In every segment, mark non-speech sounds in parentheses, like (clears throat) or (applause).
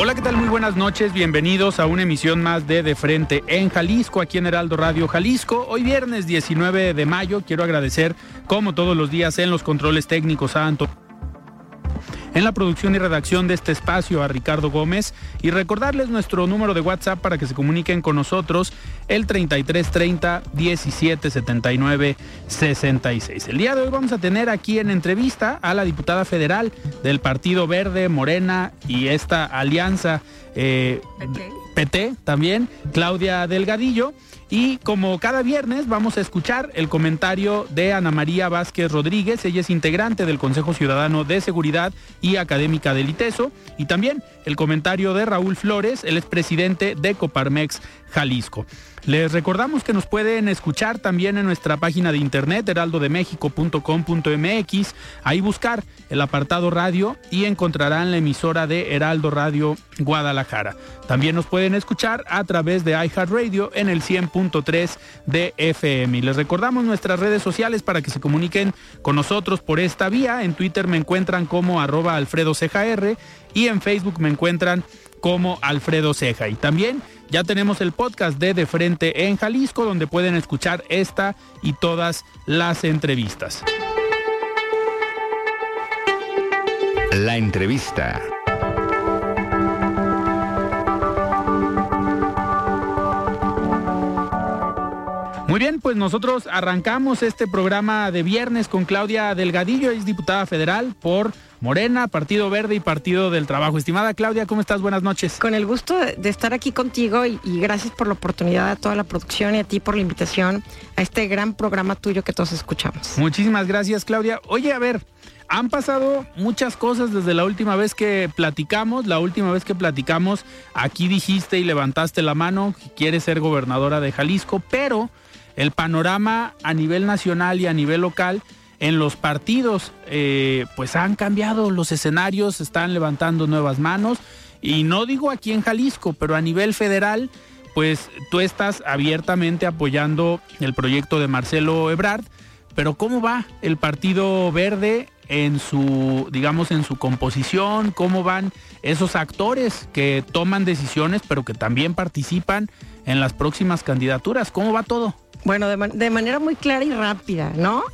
Hola, ¿qué tal? Muy buenas noches. Bienvenidos a una emisión más de De Frente en Jalisco, aquí en Heraldo Radio Jalisco. Hoy viernes 19 de mayo quiero agradecer, como todos los días, en los controles técnicos a Antonio en la producción y redacción de este espacio a Ricardo Gómez y recordarles nuestro número de WhatsApp para que se comuniquen con nosotros el 3330 1779 66. El día de hoy vamos a tener aquí en entrevista a la diputada federal del Partido Verde, Morena y esta alianza eh, PT también, Claudia Delgadillo. Y como cada viernes vamos a escuchar el comentario de Ana María Vázquez Rodríguez, ella es integrante del Consejo Ciudadano de Seguridad y académica del ITESO, y también el comentario de Raúl Flores, el expresidente de Coparmex Jalisco. Les recordamos que nos pueden escuchar también en nuestra página de internet heraldodemexico.com.mx, ahí buscar el apartado radio y encontrarán la emisora de Heraldo Radio Guadalajara. También nos pueden escuchar a través de iHeartRadio en el 100.3 de FM. Y les recordamos nuestras redes sociales para que se comuniquen con nosotros por esta vía. En Twitter me encuentran como arroba Alfredo y en Facebook me encuentran como Alfredo Ceja. Y también ya tenemos el podcast de De Frente en Jalisco, donde pueden escuchar esta y todas las entrevistas. La entrevista. Muy bien, pues nosotros arrancamos este programa de viernes con Claudia Delgadillo, es diputada federal por Morena, Partido Verde y Partido del Trabajo. Estimada Claudia, ¿cómo estás? Buenas noches. Con el gusto de estar aquí contigo y, gracias por la oportunidad a toda la producción y a ti por la invitación a este gran programa tuyo que todos escuchamos. Muchísimas gracias, Claudia. Oye, a ver, han pasado muchas cosas desde la última vez que platicamos. La última vez que platicamos, aquí dijiste y levantaste la mano que quieres ser gobernadora de Jalisco, pero el panorama a nivel nacional y a nivel local en los partidos eh, pues han cambiado los escenarios, están levantando nuevas manos y no digo aquí en Jalisco, pero a nivel federal pues tú estás abiertamente apoyando el proyecto de Marcelo Ebrard, pero ¿cómo va el Partido Verde en su, digamos, en su composición? ¿Cómo van esos actores que toman decisiones, pero que también participan en las próximas candidaturas? ¿Cómo va todo? Bueno, de, manera muy clara y rápida, ¿no?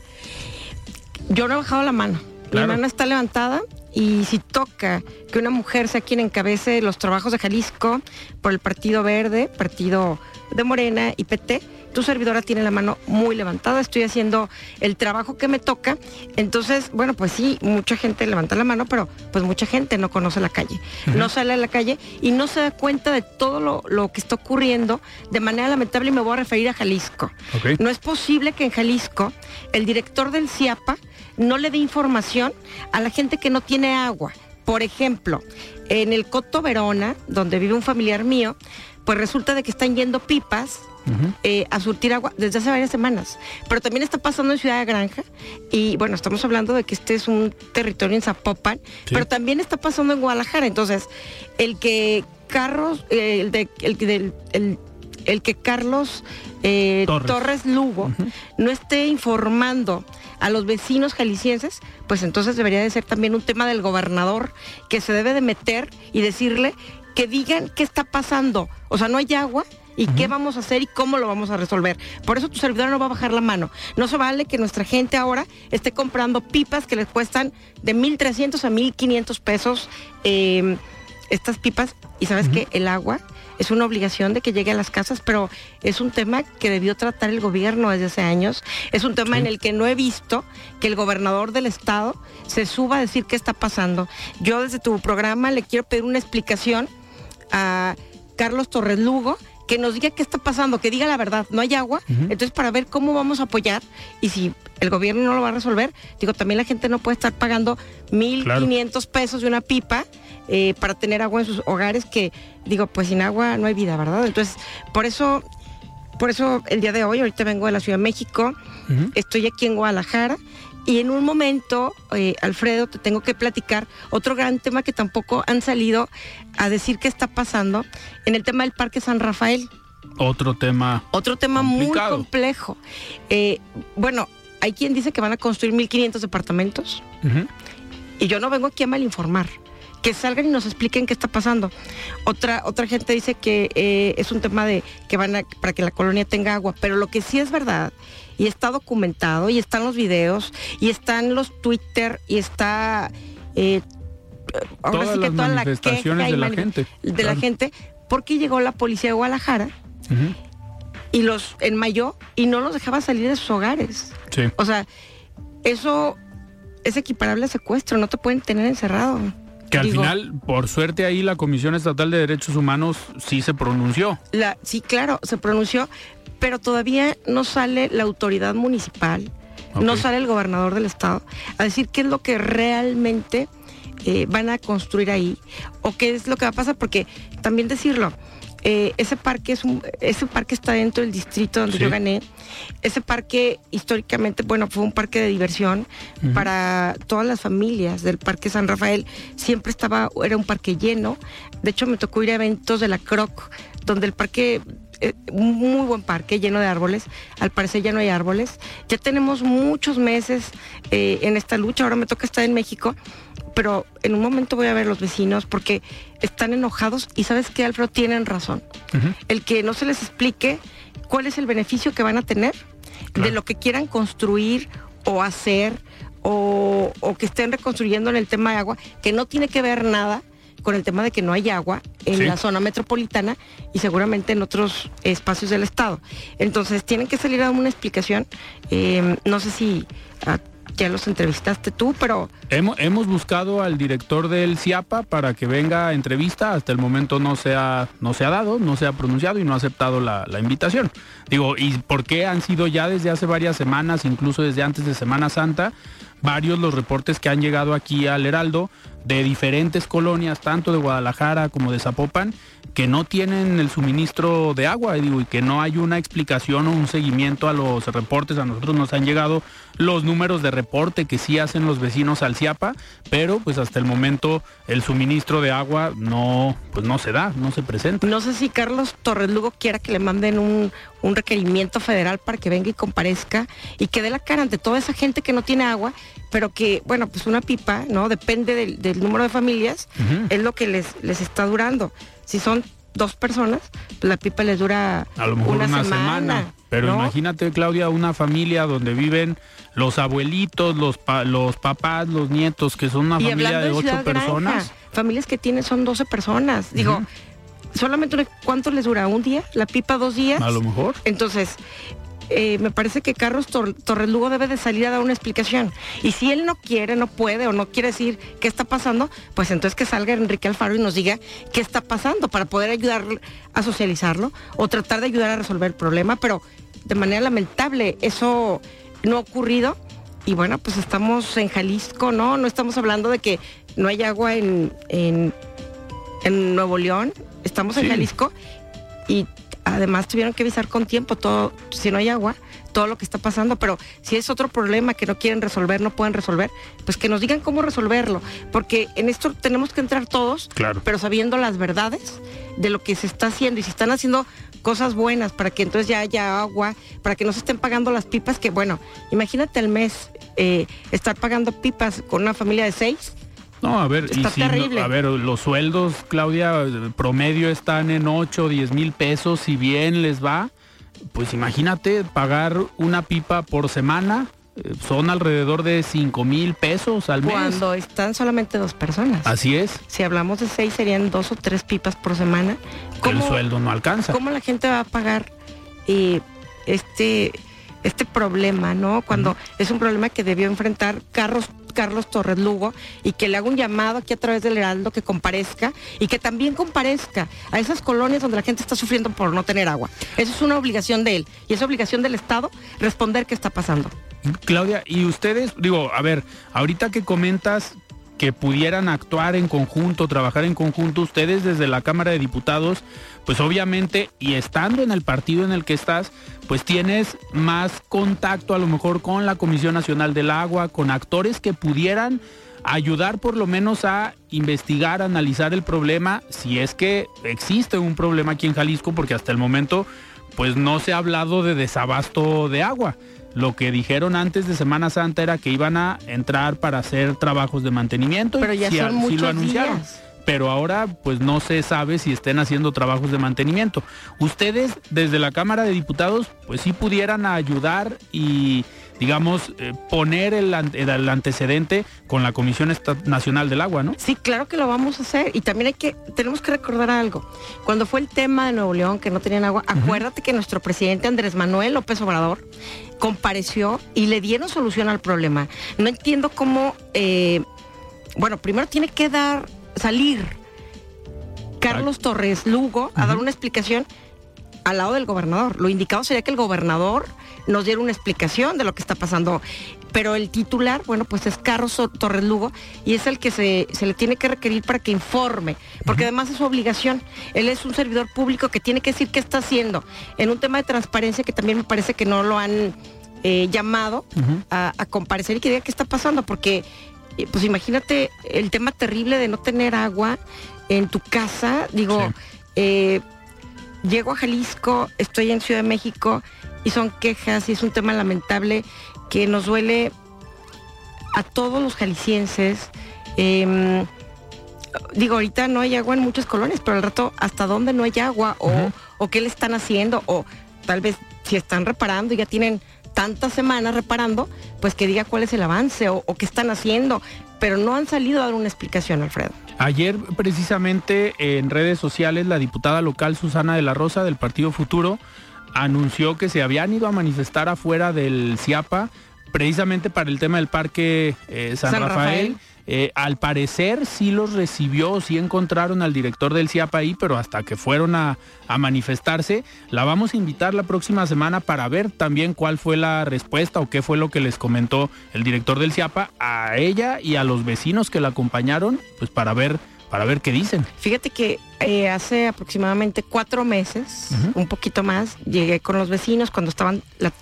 Yo no he bajado la mano. La mano está levantada y si toca que una mujer sea quien encabece los trabajos de Jalisco por el Partido Verde, Partido de Morena y PT, tu servidora tiene la mano muy levantada, estoy haciendo el trabajo que me toca. Entonces, bueno, pues sí, mucha gente levanta la mano, pero pues mucha gente no conoce la calle, no sale a la calle y no se da cuenta de todo lo, que está ocurriendo de manera lamentable y me voy a referir a Jalisco. No es posible que en Jalisco el director del CIAPA no le dé información a la gente que no tiene agua. Por ejemplo, en el Coto Verona, donde vive un familiar mío, pues resulta de que están yendo pipas eh, a surtir agua desde hace varias semanas. Pero también está pasando en Ciudad de Granja. Y bueno, estamos hablando de que este es un territorio en Zapopan, pero también está pasando en Guadalajara. Entonces, el que Carlos, eh, el, de, el, el, que Carlos eh, Torres. Lugo no esté informando a los vecinos jaliscienses, pues entonces debería de ser también un tema del gobernador que se debe de meter y decirle que digan qué está pasando. O sea, no hay agua y qué vamos a hacer y cómo lo vamos a resolver. Por eso tu servidor no va a bajar la mano. No se vale que nuestra gente ahora esté comprando pipas que les cuestan de 1.300 a 1.500 pesos eh, estas pipas. Y sabes que el agua es una obligación de que llegue a las casas, pero es un tema que debió tratar el gobierno desde hace años. Es un tema en el que no he visto que el gobernador del estado se suba a decir qué está pasando. Yo desde tu programa le quiero pedir una explicación a Carlos Torres Lugo que nos diga qué está pasando, que diga la verdad, no hay agua, entonces para ver cómo vamos a apoyar y si el gobierno no lo va a resolver, digo, también la gente no puede estar pagando 1.500 pesos de una pipa eh, para tener agua en sus hogares, que digo, pues sin agua no hay vida, ¿verdad? Entonces, por eso, por eso el día de hoy, ahorita vengo de la Ciudad de México, estoy aquí en Guadalajara y en un momento, eh, Alfredo, te tengo que platicar otro gran tema que tampoco han salido a decir qué está pasando en el tema del Parque San Rafael. Otro tema. Otro tema muy complejo. Eh, bueno, hay quien dice que van a construir 1.500 departamentos. Y yo no vengo aquí a malinformar. Que salgan y nos expliquen qué está pasando. Otra, otra gente dice que eh, es un tema de que van a, para que la colonia tenga agua. Pero lo que sí es verdad y está documentado y están los videos y están los Twitter y está eh, ahora sí que toda la queja de la gente de la gente porque llegó la policía de Guadalajara y los enmayó y no los dejaba salir de sus hogares. O sea eso es equiparable a secuestro no te pueden tener encerrado. Que al final, por suerte ahí la Comisión Estatal de Derechos Humanos sí se pronunció. La, sí, claro, se pronunció, pero todavía no sale la autoridad municipal, no sale el gobernador del estado a decir qué es lo que realmente eh, van a construir ahí o qué es lo que va a pasar, porque también decirlo, eh, ese parque es un, ese parque está dentro del distrito donde yo gané. Ese parque históricamente, bueno, fue un parque de diversión para todas las familias del Parque San Rafael. Siempre estaba, era un parque lleno. De hecho, me tocó ir a eventos de la Croc, donde el parque eh, un muy buen parque lleno de árboles. Al parecer ya no hay árboles. Ya tenemos muchos meses eh, en esta lucha. Ahora me toca estar en México, pero en un momento voy a ver a los vecinos porque están enojados y sabes que Alfredo tienen razón. El que no se les explique cuál es el beneficio que van a tener de lo que quieran construir o hacer o, que estén reconstruyendo en el tema de agua, que no tiene que ver nada con el tema de que no hay agua en la zona metropolitana y seguramente en otros espacios del estado. Entonces tienen que salir a dar una explicación. Eh, no sé si ah, ya los entrevistaste tú, pero... Hemos, hemos buscado al director del CIAPA para que venga a entrevista. Hasta el momento no se ha, no se ha dado, no se ha pronunciado y no ha aceptado la, la invitación. Digo, ¿y por qué han sido ya desde hace varias semanas, incluso desde antes de Semana Santa, varios los reportes que han llegado aquí al Heraldo de diferentes colonias, tanto de Guadalajara como de Zapopan, que no tienen el suministro de agua y que no hay una explicación o un seguimiento a los reportes. A nosotros nos han llegado los números de reporte que sí hacen los vecinos al CIAPA, pero pues hasta el momento el suministro de agua no, pues no se da, no se presenta. No sé si Carlos Torres Lugo quiera que le manden un, un requerimiento federal para que venga y comparezca y que dé la cara ante toda esa gente que no tiene agua, pero que, bueno, pues una pipa, ¿no? Depende del, número de familias, es lo que les, les está durando. Si son dos personas, pues la pipa les dura a lo mejor una, semana. Pero imagínate, Claudia, una familia donde viven los abuelitos, los, los papás, los nietos, que son una familia de ocho personas. familias que tienen son 12 personas. Digo, solamente cuánto les dura un día la pipa dos días a lo mejor entonces eh, me parece que Carlos Torres Lugo debe de salir a dar una explicación. Y si él no quiere, no puede o no quiere decir qué está pasando, pues entonces que salga Enrique Alfaro y nos diga qué está pasando para poder ayudar a socializarlo o tratar de ayudar a resolver el problema. Pero de manera lamentable eso no ha ocurrido. Y bueno, pues estamos en Jalisco, ¿no? No estamos hablando de que no hay agua en, en, Nuevo León, estamos en Jalisco y además tuvieron que avisar con tiempo todo, si no hay agua, todo lo que está pasando, pero si es otro problema que no quieren resolver, no pueden resolver, pues que nos digan cómo resolverlo, porque en esto tenemos que entrar todos, claro. pero sabiendo las verdades de lo que se está haciendo y si están haciendo cosas buenas para que entonces ya haya agua, para que no se estén pagando las pipas, que bueno, imagínate el mes eh, estar pagando pipas con una familia de seis, No, a ver, Está y si, terrible. a ver, los sueldos, Claudia, promedio están en 8, 10 mil pesos, si bien les va, pues imagínate pagar una pipa por semana, eh, son alrededor de 5 mil pesos al mes. Cuando están solamente dos personas. Así es, Si hablamos de seis, serían dos o tres pipas por semana. el sueldo no alcanza. ¿Cómo la gente va a pagar eh, este, este problema, no? Cuando es un problema que debió enfrentar Carlos, Carlos Torres Lugo y que le haga un llamado aquí a través del Heraldo que comparezca y que también comparezca a esas colonias donde la gente está sufriendo por no tener agua. Eso es una obligación de él y es obligación del Estado responder qué está pasando. Claudia, y ustedes, digo, a ver, ahorita que comentas que pudieran actuar en conjunto, trabajar en conjunto, ustedes desde la Cámara de Diputados, pues obviamente, y estando en el partido en el que estás, pues tienes más contacto a lo mejor con la Comisión Nacional del Agua, con actores que pudieran ayudar por lo menos a investigar, analizar el problema, si es que existe un problema aquí en Jalisco, porque hasta el momento pues no se ha hablado de desabasto de agua. Lo que dijeron antes de Semana Santa era que iban a entrar para hacer trabajos de mantenimiento. y Pero ya son muchos lo anunciaron. días. Pero ahora pues no se sabe si estén haciendo trabajos de mantenimiento. Ustedes desde la Cámara de Diputados pues sí pudieran ayudar y digamos eh, poner el, ante- el antecedente con la Comisión Nacional del Agua, ¿no? Sí, claro que lo vamos a hacer. Y también hay que, tenemos que recordar algo. Cuando fue el tema de Nuevo León, que no tenían agua, acuérdate que nuestro presidente Andrés Manuel López Obrador compareció y le dieron solución al problema. No entiendo cómo, eh, bueno, primero tiene que dar, salir Carlos Torres Lugo a dar una explicación al lado del gobernador. Lo indicado sería que el gobernador nos diera una explicación de lo que está pasando. Pero el titular, bueno, pues es Carlos Torres Lugo y es el que se, se le tiene que requerir para que informe, porque además es su obligación. Él es un servidor público que tiene que decir qué está haciendo en un tema de transparencia que también me parece que no lo han eh, llamado a, a comparecer y que diga qué está pasando, porque eh, pues imagínate el tema terrible de no tener agua en tu casa, digo, Sí. eh, llego a Jalisco, estoy en Ciudad de México y son quejas y es un tema lamentable que nos duele a todos los jaliscienses. Em, digo, ahorita no hay agua en muchas colonias, pero al rato, ¿hasta dónde no hay agua? O, qué le están haciendo? O tal vez si están reparando y ya tienen tantas semanas reparando, pues que diga cuál es el avance o, o qué están haciendo. Pero no han salido a dar una explicación, Alfredo. Ayer precisamente en redes sociales la diputada local Susana de la Rosa del Partido Futuro anunció que se habían ido a manifestar afuera del CIAPA precisamente para el tema del parque eh, San, San Rafael. Rafael. Eh, al parecer sí los recibió, sí encontraron al director del CIAPA ahí, pero hasta que fueron a, a manifestarse, la vamos a invitar la próxima semana para ver también cuál fue la respuesta o qué fue lo que les comentó el director del CIAPA a ella y a los vecinos que la acompañaron, pues para ver, para ver qué dicen. Fíjate que eh, hace aproximadamente cuatro meses, un poquito más, llegué con los vecinos cuando estaban la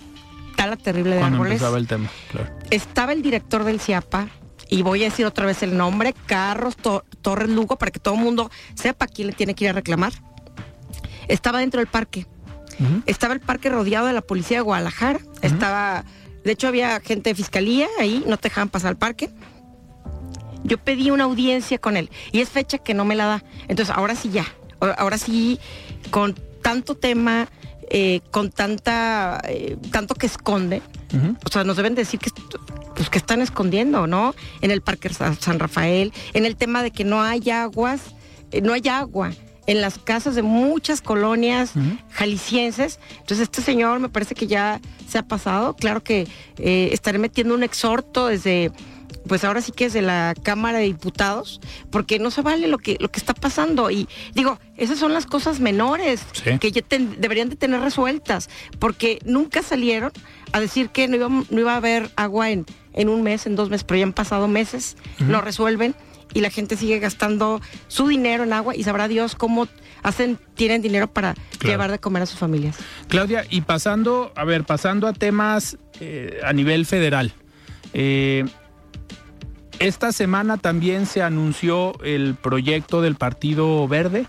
tala terrible de Cuando árboles. empezaba el tema, claro. Estaba el director del CIAPA, y voy a decir otra vez el nombre, Carlos To- Torres Lugo, para que todo el mundo sepa quién le tiene que ir a reclamar. Estaba dentro del parque. Estaba el parque rodeado de la policía de Guadalajara. Estaba, de hecho había gente de fiscalía ahí, no te dejaban pasar al parque. Yo pedí una audiencia con él y es fecha que no me la da. Entonces ahora sí ya, ahora- sí con tanto tema, eh, con tanta, eh, tanto que esconde, o sea, nos deben decir que, pues, que están escondiendo, ¿no? En el Parque Sa- San Rafael, en el tema de que no hay aguas, eh, no hay agua en las casas de muchas colonias jaliscienses. Entonces, este señor me parece que ya se ha pasado. Claro que estaré metiendo un exhorto desde, pues ahora sí que es de la Cámara de Diputados, porque no se vale lo que, lo que está pasando. Y digo, esas son las cosas menores Sí. que ya ten- deberían de tener resueltas, porque nunca salieron a decir que no iba, no iba a haber agua en, en un mes, en dos meses, pero ya han pasado meses, lo resuelven y la gente sigue gastando su dinero en agua y sabrá Dios cómo hacen, tienen dinero para Claro. llevar de comer a sus familias. Claudia, y pasando, a ver, pasando a temas eh, a nivel federal. eh, esta semana también se anunció el proyecto del Partido Verde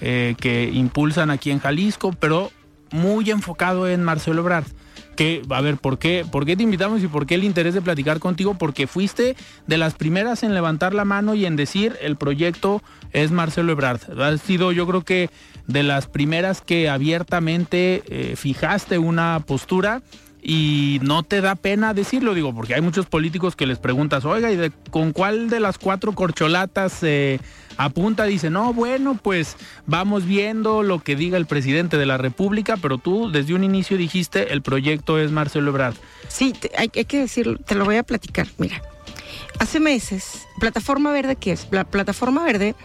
eh, que impulsan aquí en Jalisco, pero muy enfocado en Marcelo Ebrard. que, a ver, ¿por qué, ¿por qué te invitamos y por qué el interés de platicar contigo? Porque fuiste de las primeras en levantar la mano y en decir el proyecto es Marcelo Ebrard. Has sido yo creo que de las primeras que abiertamente eh, fijaste una postura y no te da pena decirlo, digo, porque hay muchos políticos que les preguntas, oiga, ¿y con cuál de las cuatro corcholatas se apunta? Dice, no, bueno, pues vamos viendo lo que diga el presidente de la República, pero tú desde un inicio dijiste, el proyecto es Marcelo Ebrard. Sí, hay, hay que decirlo, te lo voy a platicar, mira. Hace meses, Plataforma Verde, ¿qué es? La Plataforma Verde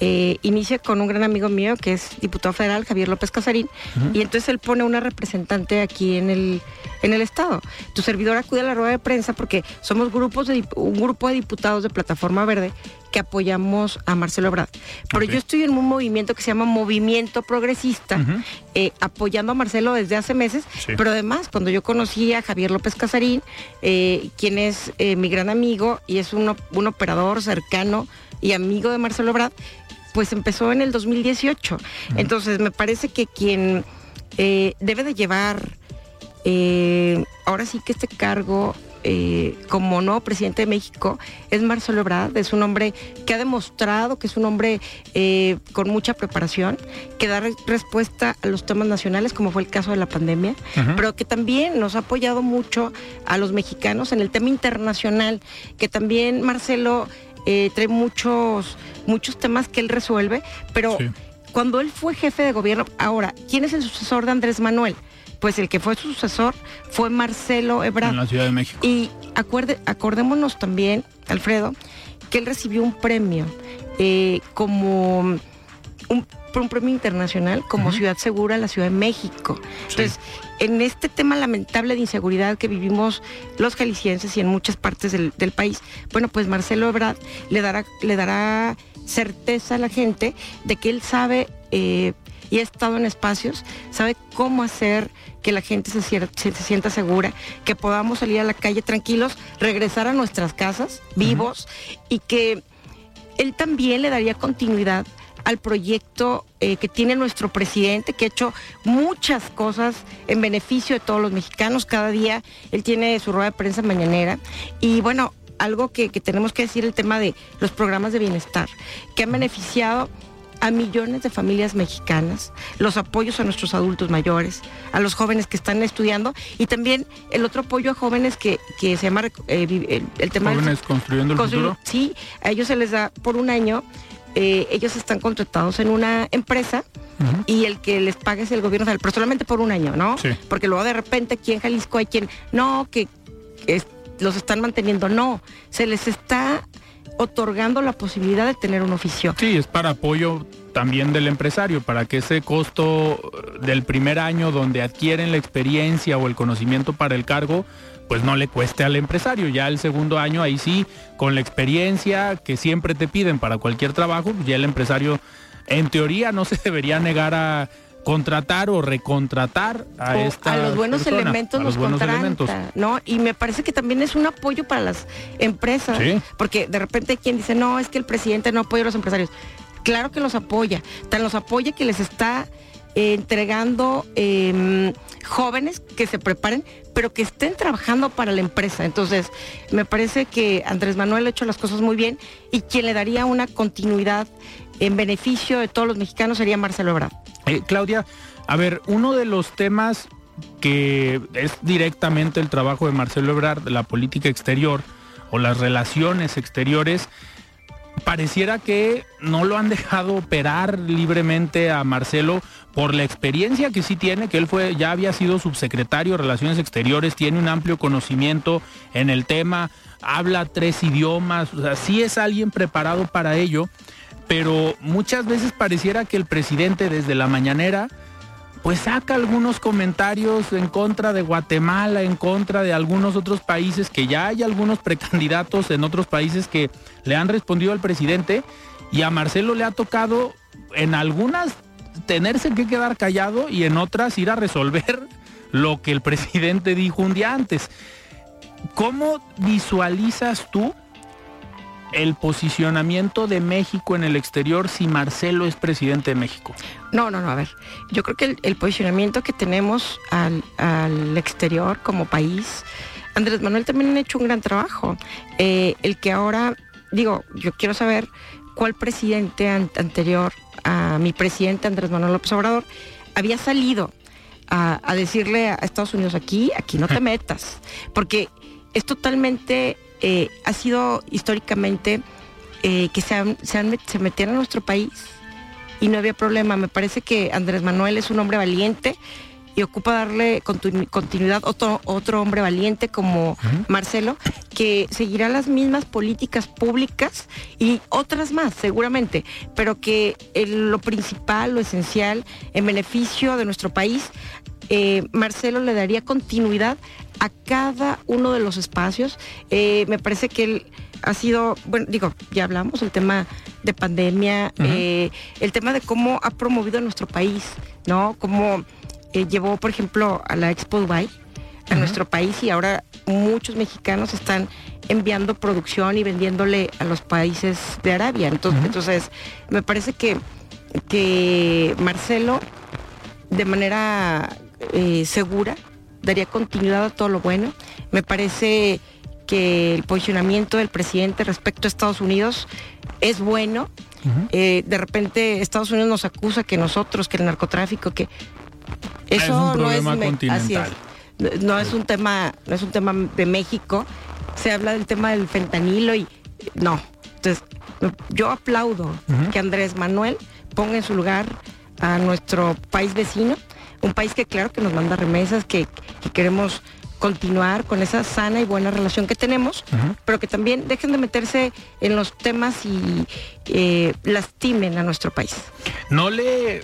eh, inicia con un gran amigo mío que es diputado federal, Javier López Casarín, y entonces él pone una representante aquí en el, en el Estado. Tu servidor acude a la rueda de prensa porque somos grupos de, un grupo de diputados de Plataforma Verde que apoyamos a Marcelo Ebrard. Pero yo estoy en un movimiento que se llama Movimiento Progresista, eh, apoyando a Marcelo desde hace meses, pero además cuando yo conocí a Javier López Casarín, eh, quien es mi gran amigo y es un, un operador cercano y amigo de Marcelo Ebrard, pues empezó en el 2018. Entonces, me parece que quien eh, debe de llevar eh, ahora sí que este cargo eh, como nuevo presidente de México es Marcelo Ebrard, es un hombre que ha demostrado que es un hombre con mucha preparación, que da respuesta a los temas nacionales, como fue el caso de la pandemia, pero que también nos ha apoyado mucho a los mexicanos en el tema internacional, que también Marcelo eh, trae muchos, muchos temas que él resuelve, pero cuando él fue jefe de gobierno, ahora, ¿quién es el sucesor de Andrés Manuel? Pues el que fue su sucesor fue Marcelo Ebrard. En la Ciudad de México. Y acuerde, acordémonos también, Alfredo, que él recibió un premio eh, como un, un, premio internacional como Ciudad Segura la Ciudad de México. Entonces, en este tema lamentable de inseguridad que vivimos los jaliscienses y en muchas partes del, país, bueno, pues Marcelo Ebrard le dará, le dará certeza a la gente de que él sabe eh, y ha estado en espacios, sabe cómo hacer que la gente se, se, sienta segura, que podamos salir a la calle tranquilos, regresar a nuestras casas vivos y que él también le daría continuidad al proyecto eh, que tiene nuestro presidente, que ha hecho muchas cosas en beneficio de todos los mexicanos. Cada día él tiene su rueda de prensa mañanera. Y bueno, algo que, tenemos que decir, el tema de los programas de bienestar, que han beneficiado a millones de familias mexicanas, los apoyos a nuestros adultos mayores, a los jóvenes que están estudiando y también el otro apoyo a jóvenes que, se llama eh, el, tema jóvenes construyendo el futuro. Sí, a ellos se les da por un año eh, ellos están contratados en una empresa y el que les pague es el gobierno federal, pero solamente por un año, ¿no? Porque luego de repente aquí en Jalisco hay quien, no, que los están manteniendo, no, se les está otorgando la posibilidad de tener un oficio. Sí, es para apoyo también del empresario, para que ese costo del primer año donde adquieren la experiencia o el conocimiento para el cargo, pues no le cueste al empresario. Ya el segundo año, ahí sí, con la experiencia que siempre te piden para cualquier trabajo, ya el empresario en teoría no se debería negar a contratar o recontratar a esta a los buenos elementos los, buenos elementos. no y me parece que también es un apoyo para las empresas porque de repente hay quien dice no es que el presidente no apoya a los empresarios claro que los apoya tan los apoya que les está eh, entregando em, jóvenes que se preparen, pero que estén trabajando para la empresa. Entonces, me parece que Andrés Manuel ha hecho las cosas muy bien y quien le daría una continuidad en beneficio de todos los mexicanos sería Marcelo Ebrard. Eh, Claudia, a ver, uno de los temas que es directamente el trabajo de Marcelo Ebrard, la política exterior o las relaciones exteriores, pareciera que no lo han dejado operar libremente a Marcelo por la experiencia que sí tiene, que él fue, ya había sido subsecretario de Relaciones Exteriores, tiene un amplio conocimiento en el tema, habla tres idiomas, o sea, sí es alguien preparado para ello, pero muchas veces pareciera que el presidente desde la mañanera pues saca algunos comentarios en contra de Guatemala, en contra de algunos otros países, que ya hay algunos precandidatos en otros países que le han respondido al presidente y a Marcelo le ha tocado en algunas tenerse que quedar callado y en otras ir a resolver (laughs) lo que el presidente dijo un día antes. ¿Cómo visualizas tú el posicionamiento de México en el exterior si Marcelo es presidente de México? No, no, no, a ver. Yo creo que el, posicionamiento que tenemos al, exterior como país, Andrés Manuel también ha hecho un gran trabajo. Eh, el que ahora, digo, yo quiero saber cuál presidente anterior a mi presidente Andrés Manuel López Obrador había salido a, decirle a Estados Unidos aquí, aquí no te (laughs) metas, porque es totalmente, eh, ha sido históricamente eh, que se, se, metieron a nuestro país y no había problema. Me parece que Andrés Manuel es un hombre valiente y ocupa darle continuidad otro, otro hombre valiente como Marcelo, que seguirá las mismas políticas públicas y otras más, seguramente, pero que lo principal, lo esencial, en beneficio de nuestro país, eh, Marcelo le daría continuidad a cada uno de los espacios. Eh, me parece que él ha sido, bueno, digo, ya hablamos, el tema de pandemia, eh, el tema de cómo ha promovido nuestro país, ¿no? Cómo eh, llevó, por ejemplo, a la Expo Dubai a nuestro país y ahora muchos mexicanos están enviando producción y vendiéndole a los países de Arabia. Entonces, entonces me parece que, que Marcelo, de manera eh, segura, daría continuidad a todo lo bueno. Me parece que el posicionamiento del presidente respecto a Estados Unidos es bueno. Eh, de repente Estados Unidos nos acusa que nosotros, que el narcotráfico, que eso no es continental. No es un tema, no es un tema de México. Se habla del tema del fentanilo y no. Entonces, yo aplaudo que Andrés Manuel ponga en su lugar a nuestro país vecino, un país que claro que nos manda remesas, que, queremos continuar con esa sana y buena relación que tenemos, pero que también dejen de meterse en los temas y eh, lastimen a nuestro país. No le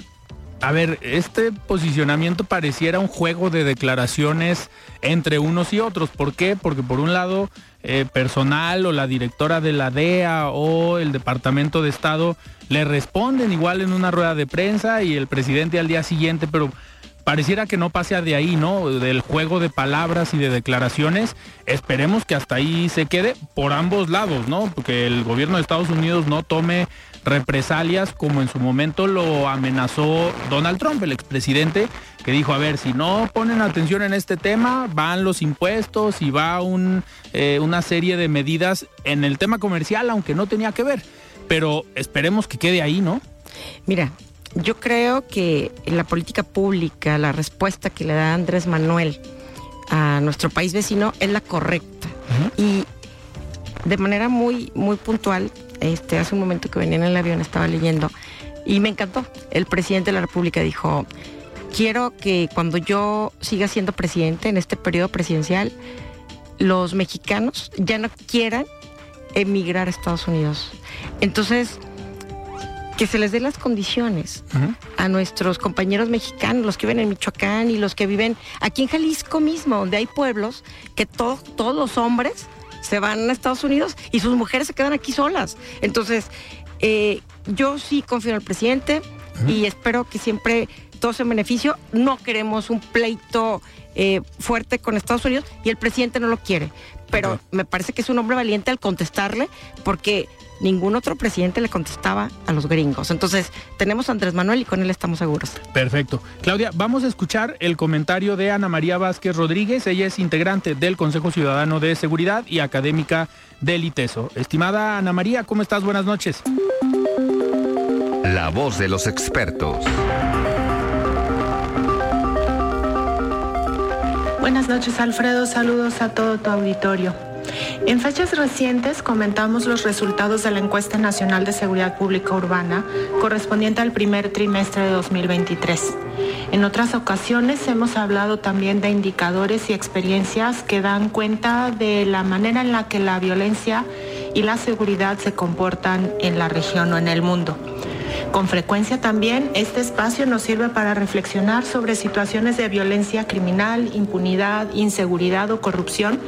a ver, este posicionamiento pareciera un juego de declaraciones entre unos y otros. ¿Por qué? Porque por un lado, eh, personal o la directora de la DEA o el Departamento de Estado le responden igual en una rueda de prensa y el presidente al día siguiente, pero pareciera que no pase de ahí, ¿no? Del juego de palabras y de declaraciones. Esperemos que hasta ahí se quede por ambos lados, ¿no? Porque el gobierno de Estados Unidos no tome represalias como en su momento lo amenazó Donald Trump, el expresidente, que dijo, a ver, si no ponen atención en este tema, van los impuestos y va un, eh, una serie de medidas en el tema comercial, aunque no tenía que ver. Pero esperemos que quede ahí, ¿no? Mira, yo creo que en la política pública, la respuesta que le da Andrés Manuel a nuestro país vecino es la correcta. Y de manera muy, muy puntual, este, hace un momento que venía en el avión estaba leyendo y me encantó. El presidente de la República dijo, quiero que cuando yo siga siendo presidente en este periodo presidencial, los mexicanos ya no quieran emigrar a Estados Unidos. Entonces, que se les dé las condiciones a nuestros compañeros mexicanos, los que viven en Michoacán y los que viven aquí en Jalisco mismo, donde hay pueblos que todos los hombres se van a Estados Unidos y sus mujeres se quedan aquí solas. Entonces, eh, yo sí confío en el presidente y espero que siempre todo sea en beneficio. No queremos un pleito eh, fuerte con Estados Unidos y el presidente no lo quiere. Pero me parece que es un hombre valiente al contestarle porque ningún otro presidente le contestaba a los gringos. Entonces, tenemos a Andrés Manuel y con él estamos seguros. Perfecto. Claudia, vamos a escuchar el comentario de Ana María Vázquez Rodríguez. Ella es integrante del Consejo Ciudadano de Seguridad y académica del ITESO. Estimada Ana María, ¿cómo estás? Buenas noches. La voz de los expertos. Buenas noches, Alfredo. Saludos a todo tu auditorio. En fechas recientes comentamos los resultados de la encuesta nacional de seguridad pública urbana correspondiente al primer trimestre de 2023. En otras ocasiones hemos hablado también de indicadores y experiencias que dan cuenta de la manera en la que la violencia y la seguridad se comportan en la región o en el mundo. Con frecuencia también este espacio nos sirve para reflexionar sobre situaciones de violencia criminal, impunidad, inseguridad o corrupción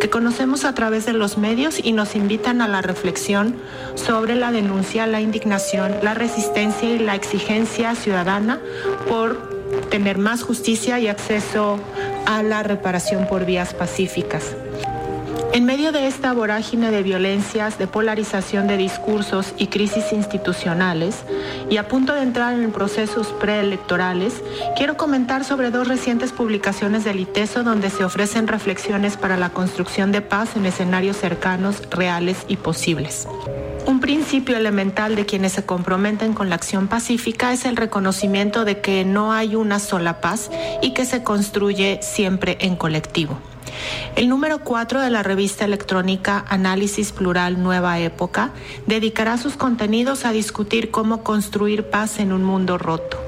que conocemos a través de los medios y nos invitan a la reflexión sobre la denuncia, la indignación, la resistencia y la exigencia ciudadana por tener más justicia y acceso a la reparación por vías pacíficas. En medio de esta vorágine de violencias, de polarización de discursos y crisis institucionales, y a punto de entrar en procesos preelectorales, quiero comentar sobre dos recientes publicaciones del ITESO donde se ofrecen reflexiones para la construcción de paz en escenarios cercanos, reales y posibles. Un principio elemental de quienes se comprometen con la acción pacífica es el reconocimiento de que no hay una sola paz y que se construye siempre en colectivo. El número 4 de la revista electrónica Análisis Plural Nueva Época dedicará sus contenidos a discutir cómo construir paz en un mundo roto.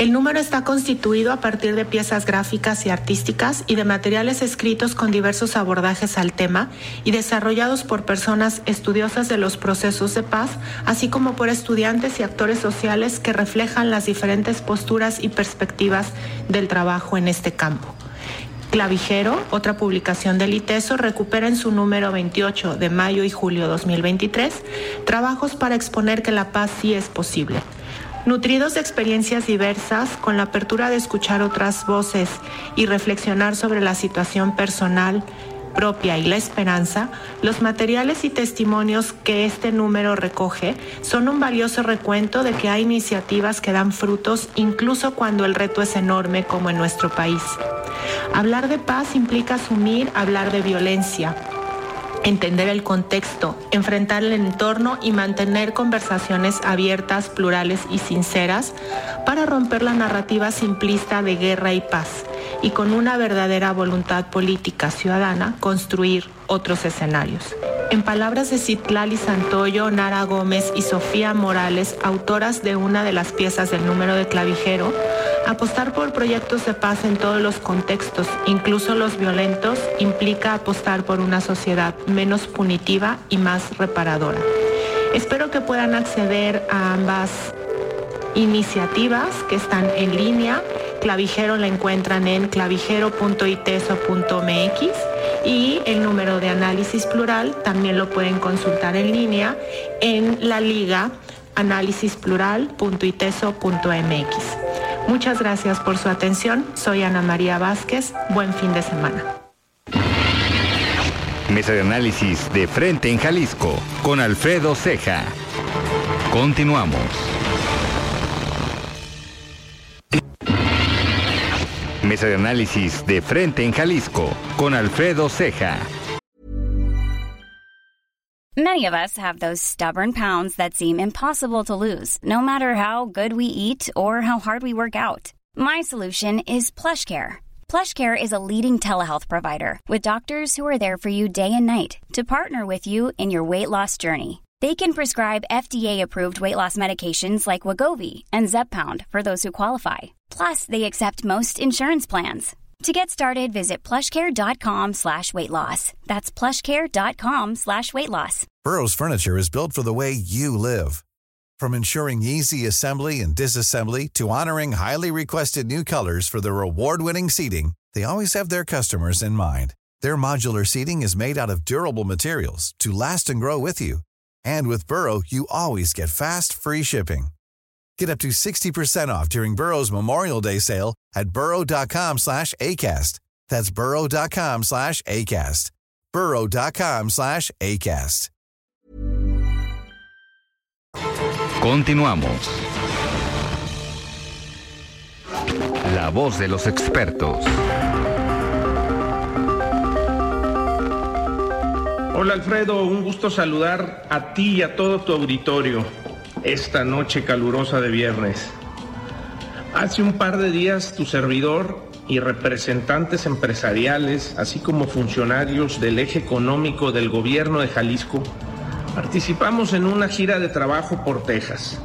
El número está constituido a partir de piezas gráficas y artísticas y de materiales escritos con diversos abordajes al tema y desarrollados por personas estudiosas de los procesos de paz, así como por estudiantes y actores sociales que reflejan las diferentes posturas y perspectivas del trabajo en este campo. Clavijero, otra publicación del ITESO, recupera en su número 28 de mayo y julio 2023 trabajos para exponer que la paz sí es posible. Nutridos de experiencias diversas, con la apertura de escuchar otras voces y reflexionar sobre la situación personal, propia y la esperanza, los materiales y testimonios que este número recoge son un valioso recuento de que hay iniciativas que dan frutos incluso cuando el reto es enorme como en nuestro país. Hablar de paz implica asumir hablar de violencia, entender el contexto, enfrentar el entorno y mantener conversaciones abiertas, plurales y sinceras para romper la narrativa simplista de guerra y paz y con una verdadera voluntad política ciudadana construir otros escenarios. En palabras de Citlali Santoyo, Nara Gómez y Sofía Morales, autoras de una de las piezas del número de clavijero, apostar por proyectos de paz en todos los contextos, incluso los violentos, implica apostar por una sociedad menos punitiva y más reparadora. Espero que puedan acceder a ambas iniciativas que están en línea Clavijero la encuentran en clavijero.iteso.mx y el número de análisis plural también lo pueden consultar en línea en la liga análisplural.iteso.mx. Muchas gracias por su atención. Soy Ana María Vázquez. Buen fin de semana. Mesa de análisis de frente en Jalisco con Alfredo Ceja. Continuamos. Mesa de análisis de frente en Jalisco con Alfredo Ceja. Many of us have those stubborn pounds that seem impossible to lose, no matter how good we eat or how hard we work out. My solution is PlushCare. PlushCare is a leading telehealth provider with doctors who are there for you day and night to partner with you in your weight loss journey. They can prescribe FDA-approved weight loss medications like Wagovi and Zepbound for those who qualify. Plus, they accept most insurance plans. To get started, visit plushcare.com slash weight loss. That's plushcare.com slash weight loss. Burrow's furniture is built for the way you live. From ensuring easy assembly and disassembly to honoring highly requested new colors for their award-winning seating, they always have their customers in mind. Their modular seating is made out of durable materials to last and grow with you. And with Burrow, you always get fast, free shipping. Get up to 60% off during Burrow's Memorial Day sale at burrow.com slash ACAST. That's burrow.com slash ACAST. burrow.com slash ACAST. Continuamos. La voz de los expertos. Hola Alfredo, un gusto saludar a ti y a todo tu auditorio esta noche calurosa de viernes. Hace un par de días tu servidor y representantes empresariales, así como funcionarios del eje económico del gobierno de Jalisco, participamos en una gira de trabajo por Texas.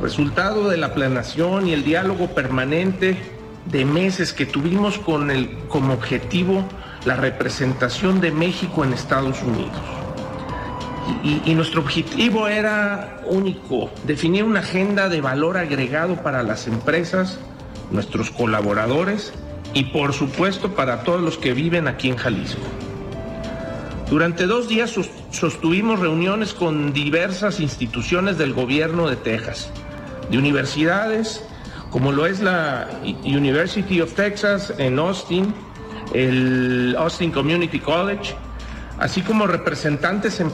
Resultado de la planación y el diálogo permanente de meses que tuvimos con el, como objetivo la representación de México en Estados Unidos. Y, nuestro objetivo era único, definir una agenda de valor agregado para las empresas, nuestros colaboradores y por supuesto para todos los que viven aquí en Jalisco. Durante dos días sostuvimos reuniones con diversas instituciones del gobierno de Texas, de universidades, como lo es la University of Texas en Austin, el Austin Community College, así como representantes em,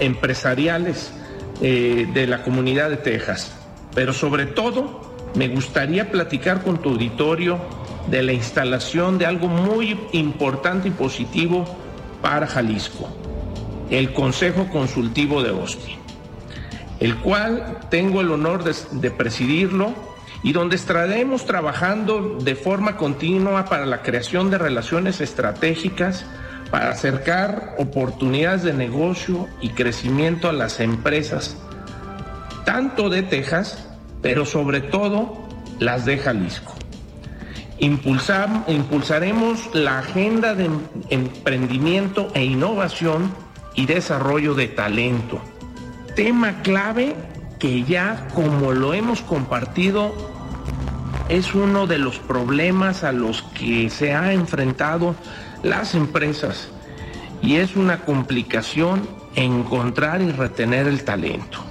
empresariales eh, de la comunidad de Texas. Pero sobre todo, me gustaría platicar con tu auditorio de la instalación de algo muy importante y positivo para Jalisco, el Consejo Consultivo de Austin, el cual tengo el honor de, de presidirlo y donde estaremos trabajando de forma continua para la creación de relaciones estratégicas para acercar oportunidades de negocio y crecimiento a las empresas, tanto de Texas, pero sobre todo las de Jalisco. impulsaremos la agenda de emprendimiento e innovación y desarrollo de talento. Tema clave que ya como lo hemos compartido es uno de los problemas a los que se ha enfrentado las empresas y es una complicación encontrar y retener el talento.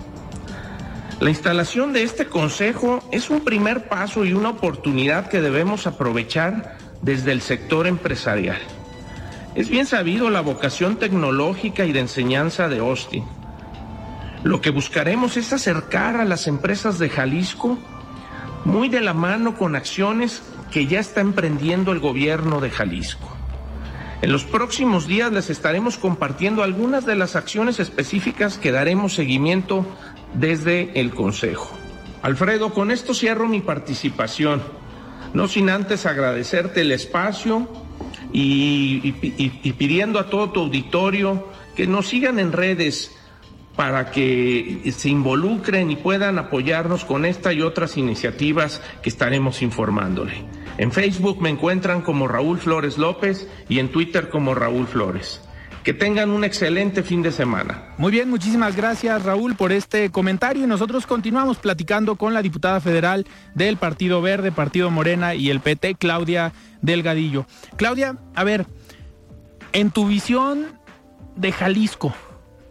La instalación de este consejo es un primer paso y una oportunidad que debemos aprovechar desde el sector empresarial. Es bien sabido la vocación tecnológica y de enseñanza de Austin. Lo que buscaremos es acercar a las empresas de Jalisco muy de la mano con acciones que ya está emprendiendo el gobierno de Jalisco. En los próximos días les estaremos compartiendo algunas de las acciones específicas que daremos seguimiento desde el Consejo. Alfredo, con esto cierro mi participación, no sin antes agradecerte el espacio y, pidiendo a todo tu auditorio que nos sigan en redes para que se involucren y puedan apoyarnos con esta y otras iniciativas que estaremos informándole. En Facebook me encuentran como Raúl Flores López y en Twitter como Raúl Flores. Que tengan un excelente fin de semana. Muy bien, muchísimas gracias Raúl por este comentario y nosotros continuamos platicando con la diputada federal del Partido Verde, Partido Morena y el PT, Claudia Delgadillo. Claudia, a ver, en tu visión de Jalisco,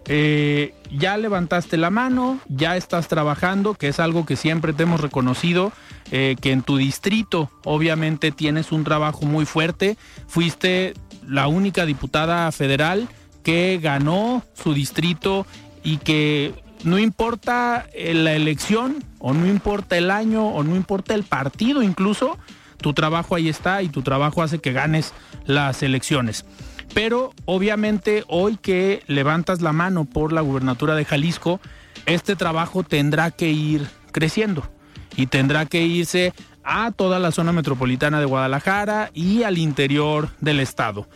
eh, ya levantaste la mano, ya estás trabajando, que es algo que siempre te hemos reconocido, eh, que en tu distrito obviamente tienes un trabajo muy fuerte, fuiste la única diputada federal que ganó su distrito y que no importa eh, la elección o no importa el año o no importa el partido incluso, tu trabajo ahí está y tu trabajo hace que ganes las elecciones. Pero obviamente hoy que levantas la mano por la gubernatura de Jalisco, este trabajo tendrá que ir creciendo y tendrá que irse a toda la zona metropolitana de Guadalajara y al interior del estado.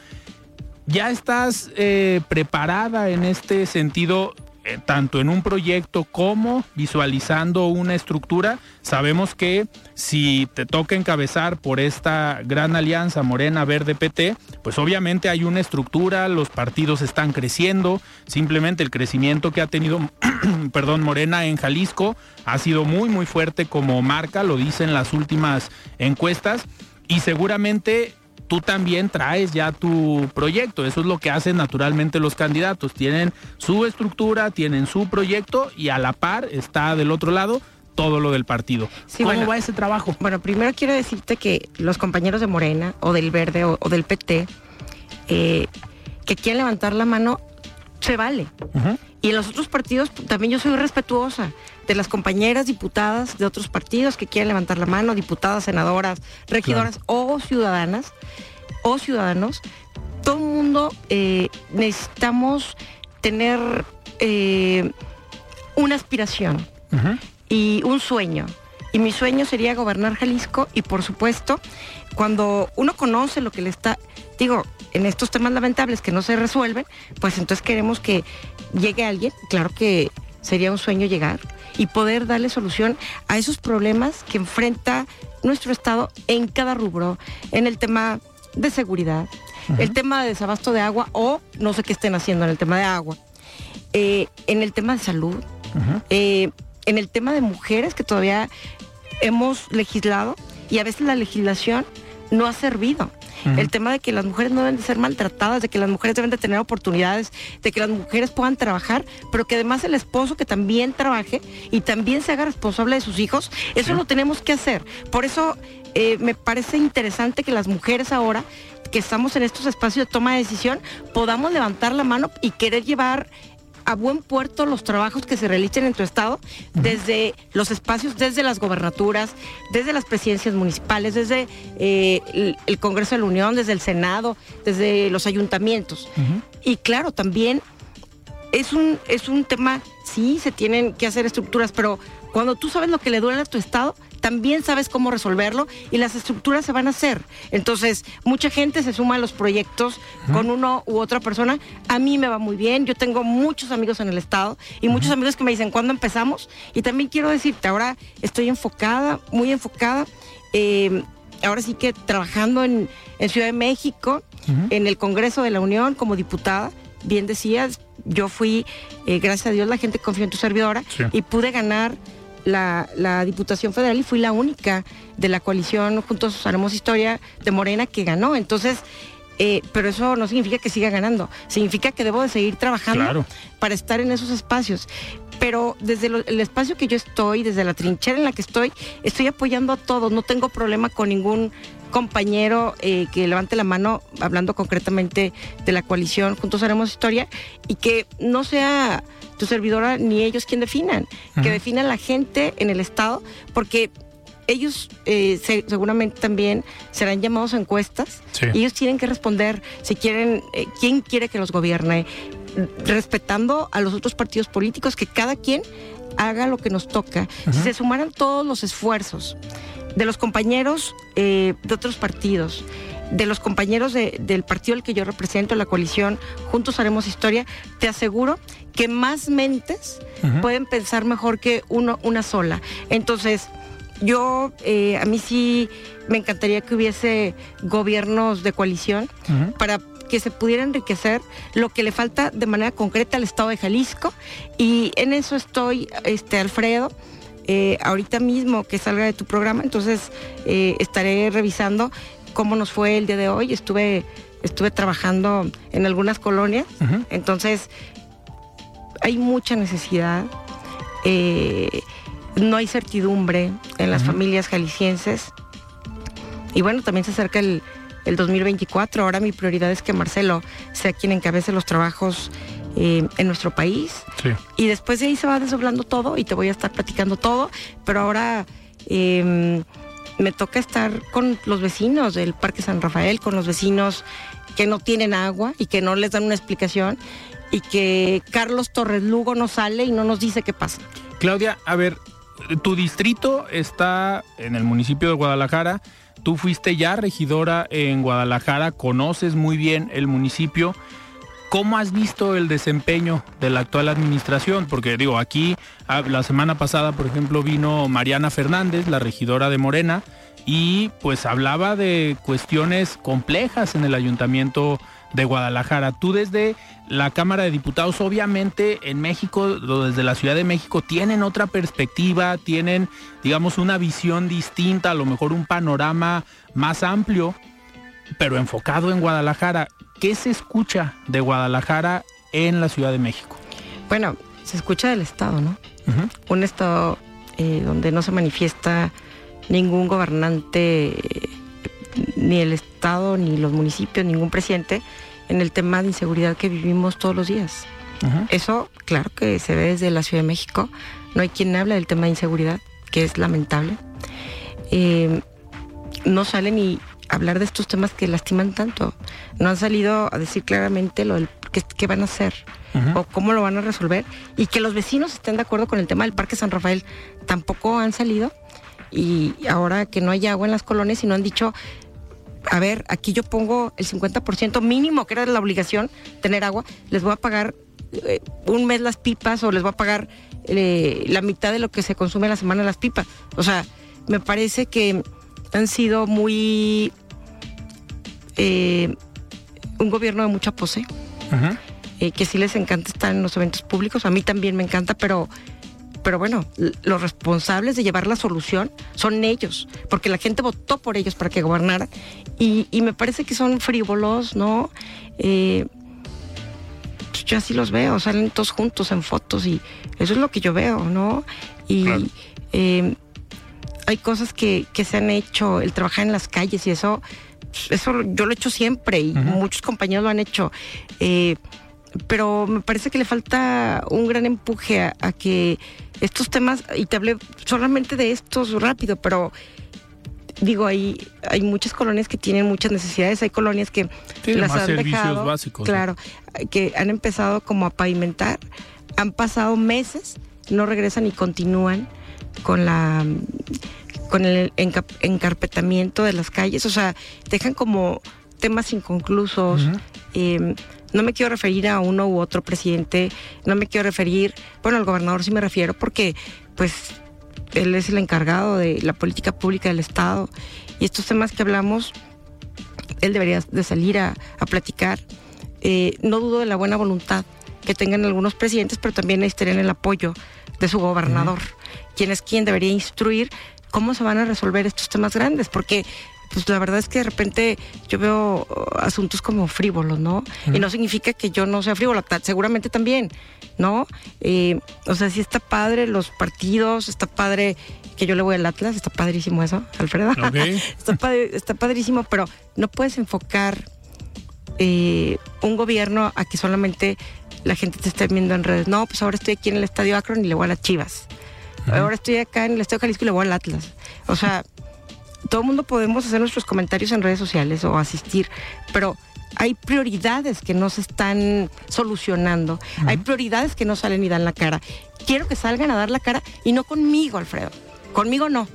¿Ya estás eh, preparada en este sentido eh, tanto en un proyecto como visualizando una estructura. Sabemos que si te toca encabezar por esta gran alianza Morena Verde PT, pues obviamente hay una estructura, los partidos están creciendo, simplemente el crecimiento que ha tenido, (clears throat) perdón, Morena en Jalisco ha sido muy muy fuerte como marca, lo dicen las últimas encuestas y seguramente tú también traes ya tu proyecto. Eso es lo que hacen naturalmente los candidatos. Tienen su estructura, tienen su proyecto y a la par está del otro lado todo lo del partido. ¿Cómo va ese trabajo? Bueno, primero quiero decirte que los compañeros de Morena o del Verde o, del PT eh, que quieren levantar la mano, se vale. Y en los otros partidos también yo soy respetuosa de las compañeras diputadas de otros partidos que quieren levantar la mano, diputadas, senadoras, regidoras o ciudadanas o ciudadanos. Todo el mundo eh, necesitamos tener eh, una aspiración y un sueño. Y mi sueño sería gobernar Jalisco y por supuesto, cuando uno conoce lo que le está, digo, en estos temas lamentables que no se resuelven, pues entonces queremos que llegue alguien, claro que sería un sueño llegar y poder darle solución a esos problemas que enfrenta nuestro Estado en cada rubro, en el tema de seguridad, el tema de desabasto de agua o no sé qué estén haciendo en el tema de agua, eh, en el tema de salud, eh, en el tema de mujeres que todavía hemos legislado y a veces la legislación no ha servido. El tema de que las mujeres no deben de ser maltratadas, de que las mujeres deben de tener oportunidades, de que las mujeres puedan trabajar, pero que además el esposo que también trabaje y también se haga responsable de sus hijos, eso lo tenemos que hacer. Por eso eh, me parece interesante que las mujeres ahora que estamos en estos espacios de toma de decisión, podamos levantar la mano y querer llevar a buen puerto los trabajos que se realicen en tu estado, desde los espacios, desde las gobernaturas, desde las presidencias municipales, desde eh, el, Congreso de la Unión, desde el Senado, desde los ayuntamientos. Y claro, también es un, es un tema, sí, se tienen que hacer estructuras, pero cuando tú sabes lo que le duele a tu estado, también sabes cómo resolverlo y las estructuras se van a hacer. Entonces, mucha gente se suma a los proyectos con uno u otra persona. A mí me va muy bien, yo tengo muchos amigos en el Estado y muchos amigos que me dicen, ¿cuándo empezamos? Y también quiero decirte, ahora estoy enfocada, muy enfocada. Eh, ahora sí que trabajando en, Ciudad de México, en el Congreso de la Unión como diputada, bien decías, yo fui, eh, gracias a Dios la gente confió en tu servidora y pude ganar la, Diputación Federal y fui la única de la coalición Juntos Haremos Historia de Morena que ganó. Entonces, eh, pero eso no significa que siga ganando, significa que debo de seguir trabajando para estar en esos espacios. Pero desde el espacio que yo estoy, desde la trinchera en la que estoy, estoy apoyando a todos, no tengo problema con ningún compañero eh, que levante la mano, hablando concretamente de la coalición Juntos Haremos Historia, y que no sea tu servidora ni ellos quien definan, que definan la gente en el Estado, porque ellos eh, seguramente también serán llamados a encuestas y ellos tienen que responder si quieren, eh, quién quiere que los gobierne, respetando a los otros partidos políticos, que cada quien haga lo que nos toca. Si se sumaran todos los esfuerzos de los compañeros eh, de otros partidos, de los compañeros del partido al que yo represento, la coalición Juntos Haremos Historia, te aseguro que más mentes pueden pensar mejor que uno, una sola. Entonces, yo, eh, a mí sí me encantaría que hubiese gobiernos de coalición para que se pudiera enriquecer lo que le falta de manera concreta al Estado de Jalisco. Y en eso estoy, este, Alfredo. Eh, ahorita mismo que salga de tu programa, entonces eh, estaré revisando cómo nos fue el día de hoy. Estuve, estuve trabajando en algunas colonias, entonces hay mucha necesidad. Eh, no hay certidumbre en las familias jaliscienses. Y bueno, también se acerca el, 2024. Ahora mi prioridad es que Marcelo sea quien encabece los trabajos eh, en nuestro país. Y después de ahí se va desdoblando todo y te voy a estar platicando todo. Pero ahora em, me toca estar con los vecinos del Parque San Rafael, con los vecinos que no tienen agua y que no les dan una explicación y que Carlos Torres Lugo no sale y no nos dice qué pasa. Claudia, a ver, tu distrito está en el municipio de Guadalajara. Tú fuiste ya regidora en Guadalajara, conoces muy bien el municipio. ¿Cómo has visto el desempeño de la actual administración? Porque digo, aquí ah, la semana pasada, por ejemplo, vino Mariana Fernández, la regidora de Morena, y pues hablaba de cuestiones complejas en el ayuntamiento de Guadalajara. Tú desde la Cámara de Diputados, obviamente en México, desde la Ciudad de México, tienen otra perspectiva, tienen, digamos, una visión distinta, a lo mejor un panorama más amplio, pero enfocado en Guadalajara. ¿Qué se escucha de Guadalajara en la Ciudad de México? Bueno, se escucha del Estado, ¿no? Un Estado eh, donde no se manifiesta ningún gobernante, ni el Estado, ni los municipios, ningún presidente, en el tema de inseguridad que vivimos todos los días. Eso, claro que se ve desde la Ciudad de México. No hay quien hable del tema de inseguridad, que es lamentable. Eh, no sale ni hablar de estos temas que lastiman tanto. No han salido a decir claramente lo del qué, van a hacer o cómo lo van a resolver y que los vecinos estén de acuerdo con el tema del Parque San Rafael tampoco han salido y ahora que no hay agua en las colonias y no han dicho a ver, aquí yo pongo el 50% mínimo, que era la obligación, tener agua, les voy a pagar eh, un mes las pipas o les voy a pagar eh, la mitad de lo que se consume la semana las pipas. O sea, me parece que han sido muy... Eh, un gobierno de mucha pose, eh, que sí les encanta estar en los eventos públicos, a mí también me encanta, pero, pero bueno, los responsables de llevar la solución son ellos, porque la gente votó por ellos para que gobernaran, y, me parece que son frívolos, ¿no? Eh, yo así los veo, salen todos juntos en fotos y eso es lo que yo veo, ¿no? Y hay cosas que, que se han hecho, el trabajar en las calles y eso, eso yo lo he hecho siempre y muchos compañeros lo han hecho. Eh, pero me parece que le falta un gran empuje a, que estos temas, y te hablé solamente de estos rápido, pero digo, hay, hay muchas colonias que tienen muchas necesidades, hay colonias que las han dejado, básicos, claro, que han empezado como a pavimentar, han pasado meses, no regresan y continúan con la con el encarpetamiento de las calles, o sea, dejan como temas inconclusos. Em, no me quiero referir a uno u otro presidente, no me quiero referir, bueno, al gobernador sí me refiero porque pues él es el encargado de la política pública del Estado y estos temas que hablamos, él debería de salir a, platicar. Eh, no dudo de la buena voluntad que tengan algunos presidentes, pero también necesitarían el apoyo de su gobernador, quien es quien debería instruir cómo se van a resolver estos temas grandes, porque pues la verdad es que de repente yo veo uh, asuntos como frívolos, ¿no? Y no significa que yo no sea frívola, seguramente también, ¿no? Eh, o sea, sí está padre los partidos, está padre que yo le voy al Atlas, está padrísimo eso, Alfredo. (laughs) está, padrísimo, pero no puedes enfocar eh, un gobierno a que solamente la gente te esté viendo en redes. No, pues ahora estoy aquí en el Estadio Akron y le voy a las Chivas. Ahora estoy acá en el Estadio Jalisco y le voy al Atlas. O sea todo el mundo podemos hacer nuestros comentarios en redes sociales o asistir, pero hay prioridades que no se están solucionando, hay prioridades que no salen y dan la cara. Quiero que salgan a dar la cara y no conmigo, Alfredo. Conmigo no.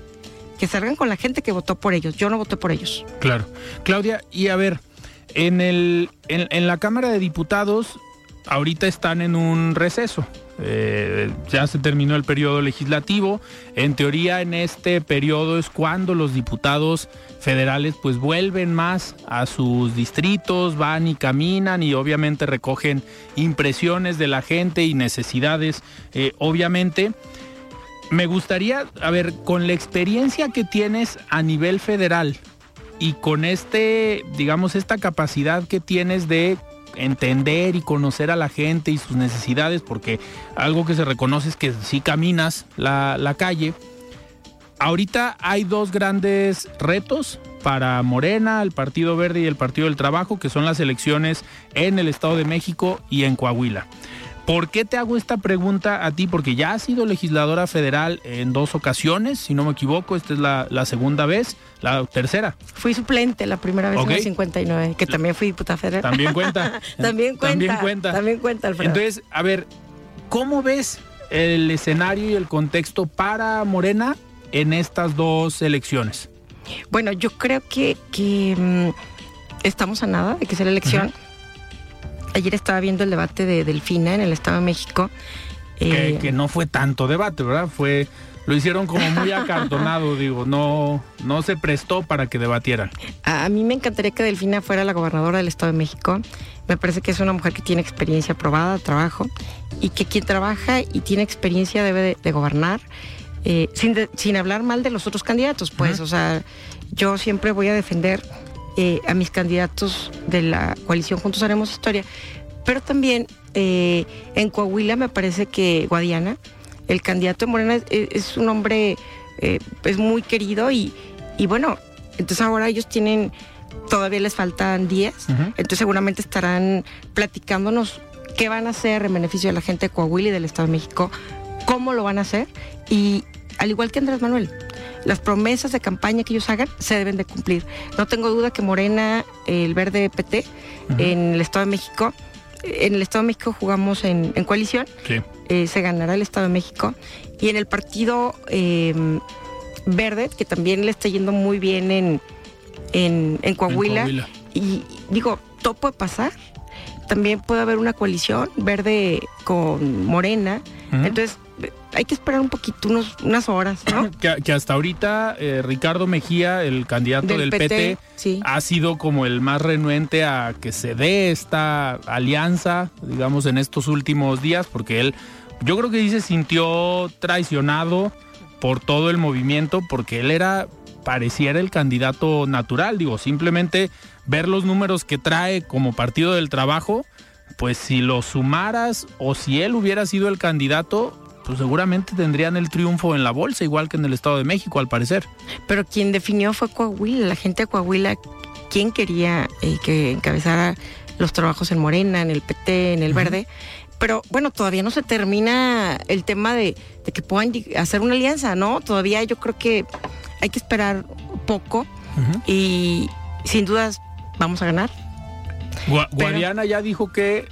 Que salgan con la gente que votó por ellos. Yo no voté por ellos. Claro. Claudia, y a ver, en, el, en la Cámara de Diputados ahorita están en un receso. Eh, ya se terminó el periodo legislativo. En teoría, en este periodo es cuando los diputados federales pues vuelven más a sus distritos, van y caminan y obviamente recogen impresiones de la gente y necesidades. Eh, obviamente, me gustaría, a ver, con la experiencia que tienes a nivel federal y con este, digamos, esta capacidad que tienes de entender y conocer a la gente y sus necesidades, porque algo que se reconoce es que si caminas la, la calle, ahorita hay dos grandes retos para Morena, el Partido Verde y el Partido del Trabajo, que son las elecciones en el Estado de México y en Coahuila. ¿Por qué te hago esta pregunta a ti? Porque ya has sido legisladora federal en dos ocasiones, si no me equivoco, esta es la, segunda vez, la tercera. Fui suplente la primera vez en el 59, que también fui diputada federal. También cuenta. (laughs) también cuenta. También cuenta. También cuenta, Alfredo. Entonces, a ver, ¿cómo ves el escenario y el contexto para Morena en estas dos elecciones? Bueno, yo creo que, que mm, estamos a nada de que sea la elección. Ayer estaba viendo el debate de Delfina en el Estado de México. Eh, que, no fue tanto debate, ¿verdad? Fue lo hicieron como muy (laughs) acartonado, digo, no, no se prestó para que debatieran. A, mí me encantaría que Delfina fuera la gobernadora del Estado de México. Me parece que es una mujer que tiene experiencia probada, trabajo, y que quien trabaja y tiene experiencia debe de, gobernar, eh, sin, sin hablar mal de los otros candidatos, pues, o sea, yo siempre voy a defender eh, a mis candidatos de la coalición Juntos Haremos Historia. Pero también eh, en Coahuila me parece que Guadiana, el candidato de Morena, es, un hombre eh, es muy querido y, y, bueno, entonces ahora ellos tienen, todavía les faltan días, entonces seguramente estarán platicándonos qué van a hacer en beneficio de la gente de Coahuila y del Estado de México, cómo lo van a hacer y al igual que Andrés Manuel, las promesas de campaña que ellos hagan se deben de cumplir. No tengo duda que Morena, el verde PT, en el Estado de México, en el Estado de México jugamos en, coalición, eh, se ganará el Estado de México, y en el partido em, verde, que también le está yendo muy bien en, en, Coahuila, y digo, todo puede pasar. También puede haber una coalición verde con Morena. Entonces, hay que esperar un poquito, unos, unas horas, ¿no? (laughs) que, hasta ahorita eh, Ricardo Mejía, el candidato del, PT, ha sido como el más renuente a que se dé esta alianza, digamos, en estos últimos días, porque él, yo creo que dice, sintió traicionado por todo el movimiento, porque él era, pareciera el candidato natural, digo, simplemente ver los números que trae como Partido del Trabajo, pues si lo sumaras o si él hubiera sido el candidato, pues seguramente tendrían el triunfo en la bolsa, igual que en el Estado de México, al parecer. Pero quien definió fue Coahuila, la gente de Coahuila, quien quería eh, que encabezara los trabajos en Morena, en el PT, en el Verde. Pero bueno, todavía no se termina el tema de, que puedan hacer una alianza, ¿no? Todavía yo creo que hay que esperar poco y sin dudas vamos a ganar. Guadiana ya dijo que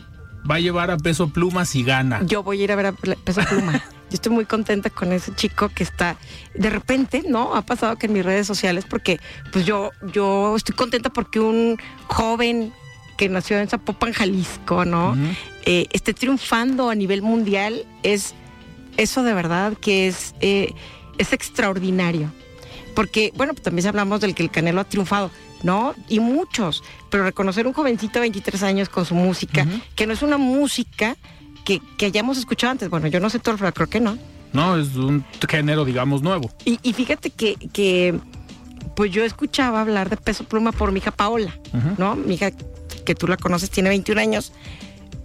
va a llevar a peso pluma si gana. Yo voy a ir a ver a peso pluma. (laughs) yo estoy muy contenta con ese chico que está de repente no ha pasado que en mis redes sociales porque pues yo yo estoy contenta porque un joven que nació en Zapopan, Jalisco, ¿no? Eh, esté triunfando a nivel mundial, es eso de verdad que es, eh, es extraordinario. Porque, bueno, pues también hablamos del que el Canelo ha triunfado, ¿no? Y muchos, pero reconocer un jovencito de 23 años con su música, que no es una música que, hayamos escuchado antes. Bueno, yo no sé todo, pero creo que no. No, es un género, digamos, nuevo. Y, fíjate que, que, pues yo escuchaba hablar de peso pluma por mi hija Paola, ¿no? Mi hija que tú la conoces, tiene 21 años,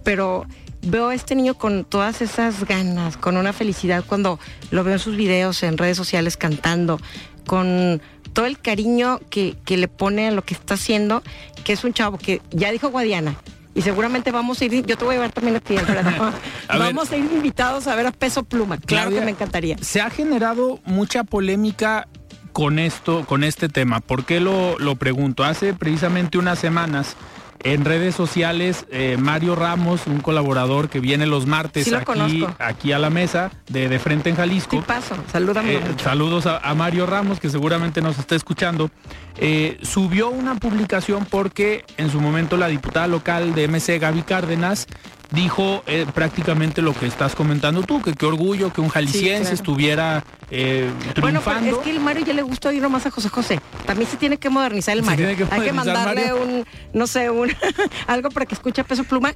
pero veo a este niño con todas esas ganas, con una felicidad cuando lo veo en sus videos, en redes sociales cantando, con todo el cariño que, le pone a lo que está haciendo, que es un chavo que ya dijo Guadiana, y seguramente vamos a ir, yo te voy a llevar también a ti, (laughs) vamos a ir invitados a ver a Peso Pluma, claro que me encantaría. Se ha generado mucha polémica con esto, con este tema. ¿Por qué lo, lo pregunto? Hace precisamente unas semanas en redes sociales, eh, Mario Ramos, un colaborador que viene los martes aquí, aquí, a la mesa de, de Frente en Jalisco. Sí, paso. Eh, saludos a, Mario Ramos, que seguramente nos está escuchando. Eh, subió una publicación porque en su momento la diputada local de MC, Gaby Cárdenas, dijo eh, prácticamente lo que estás comentando tú, que qué orgullo que un jalisciense estuviera eh, triunfando. Bueno, es que el Mario ya le gustó ir nomás a José José. También se tiene que modernizar el Mario. Hay que mandarle un, no sé, un (laughs) algo para que escuche a peso pluma.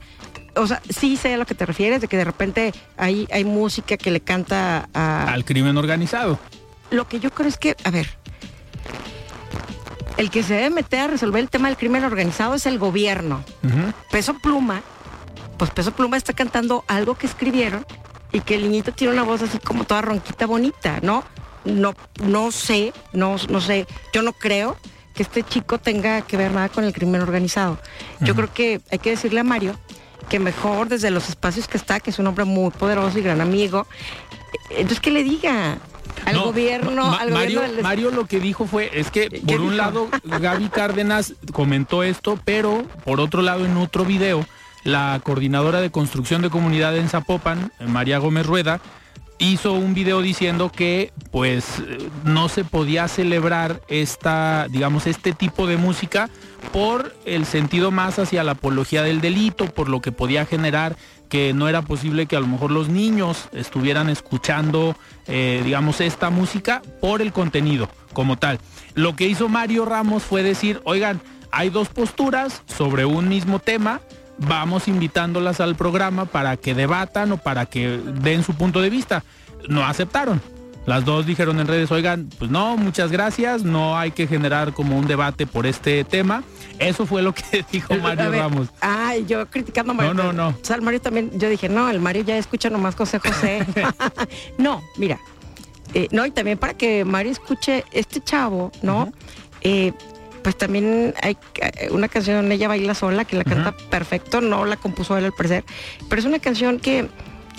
O sea, sí sé a lo que te refieres, de que de repente hay, hay música que le canta al crimen organizado. Lo que yo creo es que, a ver, el que se debe meter a resolver el tema del crimen organizado es el gobierno. Peso pluma pues Peso Pluma está cantando algo que escribieron y que el niñito tiene una voz así como toda ronquita bonita, ¿no? No, no sé, no, no sé, yo no creo que este chico tenga que ver nada con el crimen organizado. Yo creo que hay que decirle a Mario que mejor desde los espacios que está, que es un hombre muy poderoso y gran amigo, entonces que le diga, al gobierno, al Mario, Mario lo que dijo fue, es que por un lado Gaby Cárdenas comentó esto, pero por otro lado en otro video la coordinadora de construcción de comunidad en Zapopan, María Gómez Rueda, hizo un video diciendo que pues no se podía celebrar esta, digamos, este tipo de música por el sentido más hacia la apología del delito, por lo que podía generar que no era posible que a lo mejor los niños estuvieran escuchando, eh, digamos, esta música por el contenido como tal. Lo que hizo Mario Ramos fue decir, oigan, hay dos posturas sobre un mismo tema, vamos invitándolas al programa para que debatan o para que den su punto de vista. No aceptaron. Las dos dijeron en redes, oigan, pues no, muchas gracias, no hay que generar como un debate por este tema. Eso fue lo que (laughs) dijo Mario Ramos. Ay, yo criticando a Mario. No, no, no. O sea, el Mario también, yo dije, no, el Mario ya escucha nomás José José. (laughs) (laughs) no, mira, eh, no, y también para que Mario escuche este chavo, ¿no? Pues también hay eh, una canción, ella baila sola, que la canta perfecto, no la compuso él al parecer, pero es una canción que,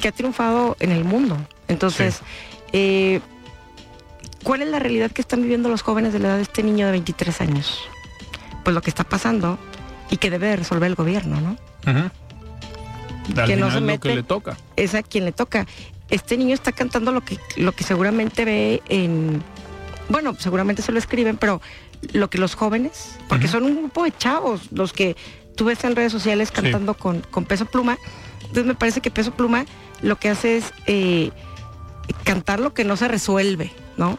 ha triunfado en el mundo. Entonces, eh, ¿cuál es la realidad que están viviendo los jóvenes de la edad de este niño de 23 años? Pues lo que está pasando y que debe resolver el gobierno, ¿no? que no se mete, que le toca. Es a quien le toca. Este niño está cantando lo que, lo que seguramente ve en... Bueno, seguramente se lo escriben, pero lo que los jóvenes, porque son un grupo de chavos los que tú ves en redes sociales cantando con, peso pluma. Entonces me parece que peso pluma lo que hace es eh, cantar lo que no se resuelve, ¿no?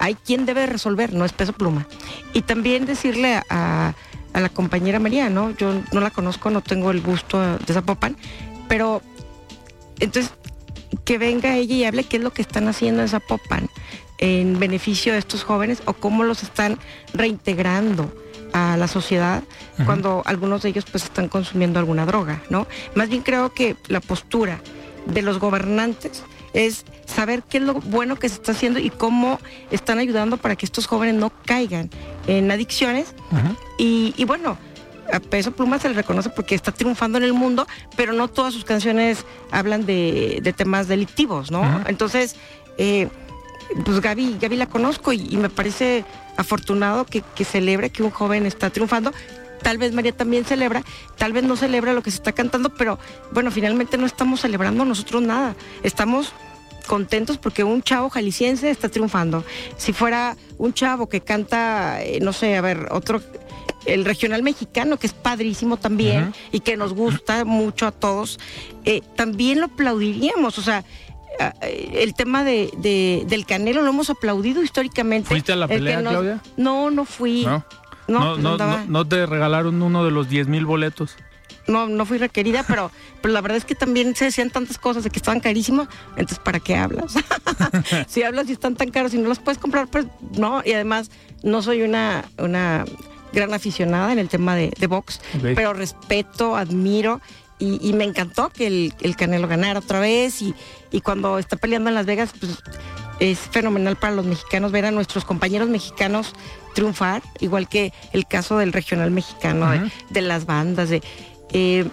Hay quien debe resolver, no es peso pluma. Y también decirle a, la compañera María, ¿no? Yo no la conozco, no tengo el gusto de Zapopan, pero entonces que venga ella y hable qué es lo que están haciendo en Zapopan, en beneficio de estos jóvenes o cómo los están reintegrando a la sociedad cuando algunos de ellos pues están consumiendo alguna droga, ¿no? Más bien creo que la postura de los gobernantes es saber qué es lo bueno que se está haciendo y cómo están ayudando para que estos jóvenes no caigan en adicciones. y, y bueno, a Peso Pluma se le reconoce porque está triunfando en el mundo, pero no todas sus canciones hablan de, de temas delictivos, ¿no? Entonces, eh, pues Gaby, Gaby la conozco y, y me parece afortunado que, que celebre que un joven está triunfando. Tal vez María también celebra, tal vez no celebra lo que se está cantando, pero bueno, finalmente no estamos celebrando nosotros nada. Estamos contentos porque un chavo jalisciense está triunfando. Si fuera un chavo que canta, eh, no sé, a ver, otro, el regional mexicano, que es padrísimo también y que nos gusta mucho a todos, eh, también lo aplaudiríamos. O sea, el tema de, de- del Canelo lo hemos aplaudido históricamente. ¿Fuiste a la pelea, nos- Claudia? No, no fui. ¿No? No, No, no, andaba- no- no te regalaron uno de los 10 mil boletos. no, no fui requerida, pero, pero la verdad es que también se decían tantas cosas de que estaban carísimos, entonces ¿para qué hablas? (laughs) si hablas y están tan caros y no los puedes comprar, pues no, y además no soy una, una gran aficionada en el tema de, de box, pero respeto, admiro y, y me encantó que el, el Canelo ganara otra vez y, y cuando está peleando en Las Vegas, pues es fenomenal para los mexicanos ver a nuestros compañeros mexicanos triunfar, igual que el caso del regional mexicano, de- las bandas, de eh,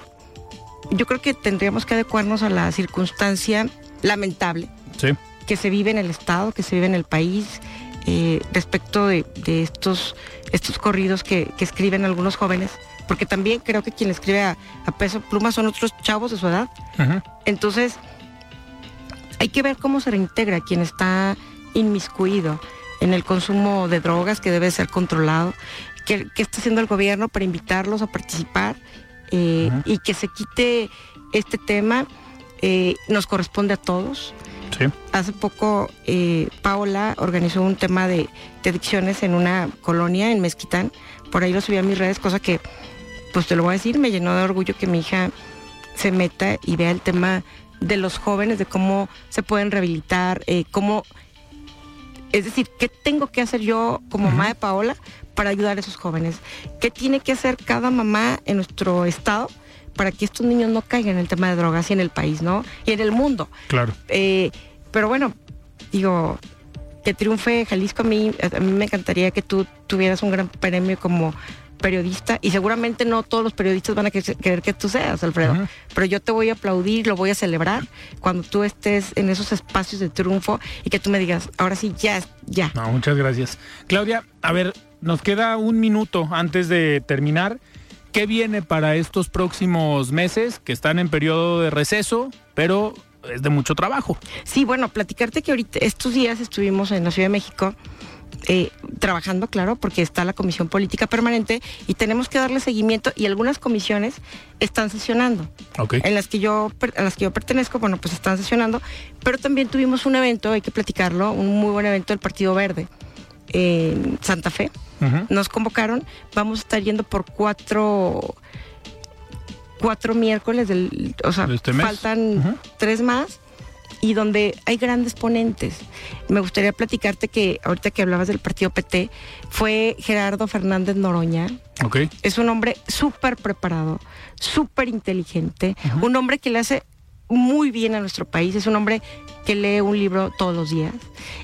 yo creo que tendríamos que adecuarnos a la circunstancia lamentable Sí. que se vive en el estado, que se vive en el país, eh, respecto de, de estos, estos corridos que, que escriben algunos jóvenes, porque también creo que quien escribe a, a peso pluma son otros chavos de su edad. Entonces, hay que ver cómo se reintegra quien está inmiscuido en el consumo de drogas que debe ser controlado, qué, qué está haciendo el gobierno para invitarlos a participar eh, y que se quite este tema. eh, nos corresponde a todos. Sí. Hace poco eh, Paola organizó un tema de, de adicciones en una colonia en Mezquitán. Por ahí lo subí a mis redes, cosa que, pues te lo voy a decir, me llenó de orgullo que mi hija se meta y vea el tema de los jóvenes, de cómo se pueden rehabilitar, eh, cómo... Es decir, ¿qué tengo que hacer yo como mamá de Paola para ayudar a esos jóvenes? ¿Qué tiene que hacer cada mamá en nuestro estado para que estos niños no caigan en el tema de drogas y en el país, ¿no? Y en el mundo. Claro. Eh, pero bueno, digo, que triunfe Jalisco a mí, a mí me encantaría que tú tuvieras un gran premio como periodista y seguramente no todos los periodistas van a que- querer que tú seas, Alfredo, pero yo te voy a aplaudir, lo voy a celebrar cuando tú estés en esos espacios de triunfo y que tú me digas, ahora sí, ya, ya. No, muchas gracias. Claudia, a ver, nos queda un minuto antes de terminar. ¿Qué viene para estos próximos meses que están en periodo de receso, pero es de mucho trabajo? Sí, bueno, platicarte que ahorita estos días estuvimos en la Ciudad de México eh, trabajando, claro, porque está la Comisión Política Permanente y tenemos que darle seguimiento y algunas comisiones están sesionando. Ok. En las que yo a las que yo pertenezco, bueno, pues están sesionando, pero también tuvimos un evento, hay que platicarlo, un muy buen evento del Partido Verde en Santa Fe. Nos convocaron, vamos a estar yendo por cuatro cuatro miércoles del, o sea, ¿De este faltan tres más y donde hay grandes ponentes. Me gustaría platicarte que ahorita que hablabas del partido PT fue Gerardo Fernández Noroña, Ok. es un hombre súper preparado, súper inteligente, un hombre que le hace muy bien a nuestro país, es un hombre que lee un libro todos los días,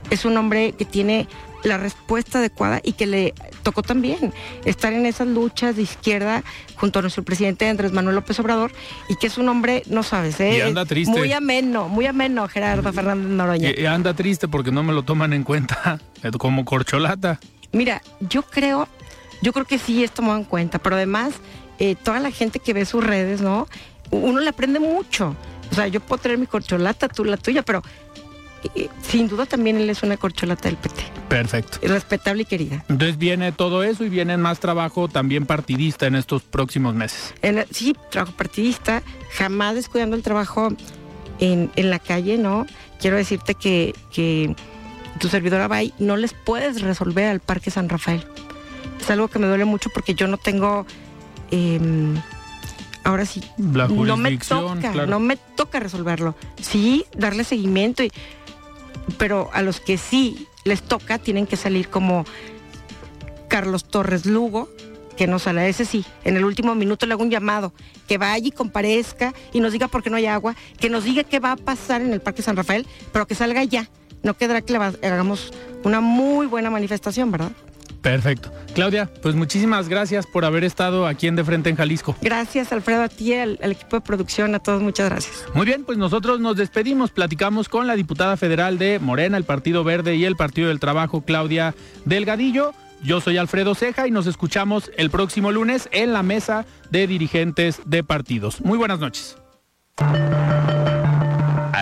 es un hombre que tiene la respuesta adecuada y que le tocó también estar en esas luchas de izquierda junto a nuestro presidente Andrés Manuel López Obrador y que es un hombre, no sabes, ¿eh? Y anda triste. muy ameno, muy ameno Gerardo Fernández Noroña. Y- y anda triste porque no me lo toman en cuenta (laughs) como corcholata. Mira, yo creo, yo creo que sí es tomado en cuenta, pero además eh, toda la gente que ve sus redes, ¿no? Uno le aprende mucho. O sea, yo puedo traer mi corcholata, tú la tuya, pero eh, sin duda también él es una corcholata del PT. Perfecto. Respetable y querida. Entonces viene todo eso y viene más trabajo también partidista en estos próximos meses. En sí, trabajo partidista, jamás descuidando el trabajo en, en la calle, ¿no? Quiero decirte que, que tu servidora Bay no les puedes resolver al Parque San Rafael. Es algo que me duele mucho porque yo no tengo, em, ahora sí, La no me toca, claro. no me toca resolverlo. Sí, darle seguimiento, y, pero a los que sí les toca tienen que salir como Carlos Torres Lugo, que nos sale ese sí, en el último minuto le hago un llamado, que vaya y comparezca y nos diga por qué no hay agua, que nos diga qué va a pasar en el Parque San Rafael, pero que salga ya. No quedará que le hagamos una muy buena manifestación, ¿verdad? Perfecto. Claudia, pues muchísimas gracias por haber estado aquí en De Frente en Jalisco. Gracias, Alfredo, a ti, al, al, equipo de producción, a todos, muchas gracias. Muy bien, pues nosotros nos despedimos, platicamos con la diputada federal de Morena, el Partido Verde y el Partido del Trabajo, Claudia Delgadillo. Yo soy Alfredo Ceja y nos escuchamos el próximo lunes en la mesa de dirigentes de partidos. Muy buenas noches.